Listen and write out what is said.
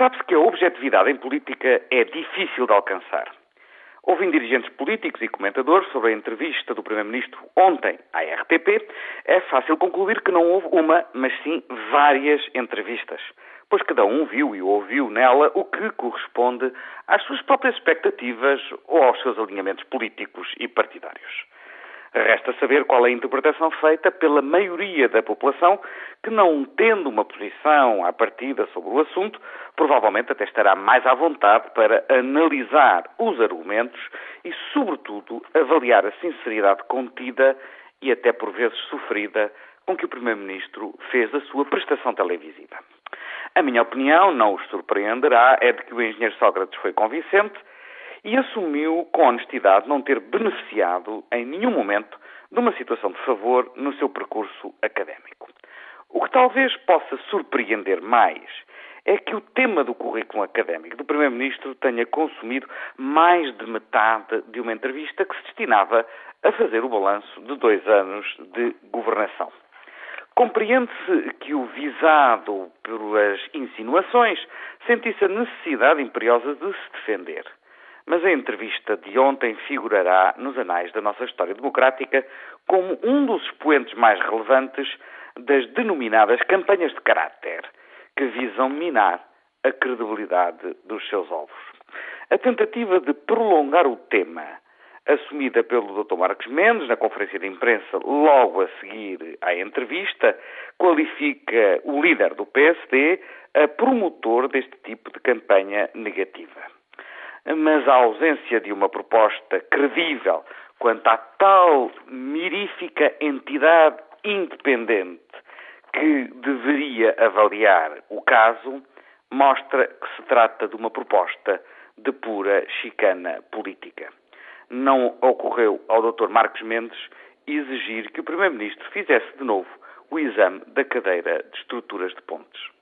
Sabe-se que a objetividade em política é difícil de alcançar. Ouvindo dirigentes políticos e comentadores sobre a entrevista do Primeiro-Ministro ontem à RTP, é fácil concluir que não houve uma, mas sim várias entrevistas, pois cada um viu e ouviu nela o que corresponde às suas próprias expectativas ou aos seus alinhamentos políticos e partidários. Resta saber qual é a interpretação feita pela maioria da população que, não tendo uma posição à partida sobre o assunto, provavelmente até estará mais à vontade para analisar os argumentos e, sobretudo, avaliar a sinceridade contida e até por vezes sofrida com que o Primeiro-Ministro fez a sua prestação televisiva. A minha opinião, não os surpreenderá, é de que o engenheiro Sócrates foi convincente e assumiu com honestidade não ter beneficiado em nenhum momento de uma situação de favor no seu percurso académico. O que talvez possa surpreender mais é que o tema do currículo académico do Primeiro-Ministro tenha consumido mais de metade de uma entrevista que se destinava a fazer o balanço de dois anos de governação. Compreende-se que o visado pelas insinuações sentisse a necessidade imperiosa de se defender mas a entrevista de ontem figurará nos anais da nossa história democrática como um dos expoentes mais relevantes das denominadas campanhas de caráter, que visam minar a credibilidade dos seus ovos. A tentativa de prolongar o tema, assumida pelo Dr. Marcos Mendes na conferência de imprensa logo a seguir à entrevista, qualifica o líder do PSD a promotor deste tipo de campanha negativa mas a ausência de uma proposta credível quanto à tal mirífica entidade independente que deveria avaliar o caso mostra que se trata de uma proposta de pura chicana política. Não ocorreu ao Dr. Marcos Mendes exigir que o Primeiro-Ministro fizesse de novo o exame da cadeira de estruturas de pontes.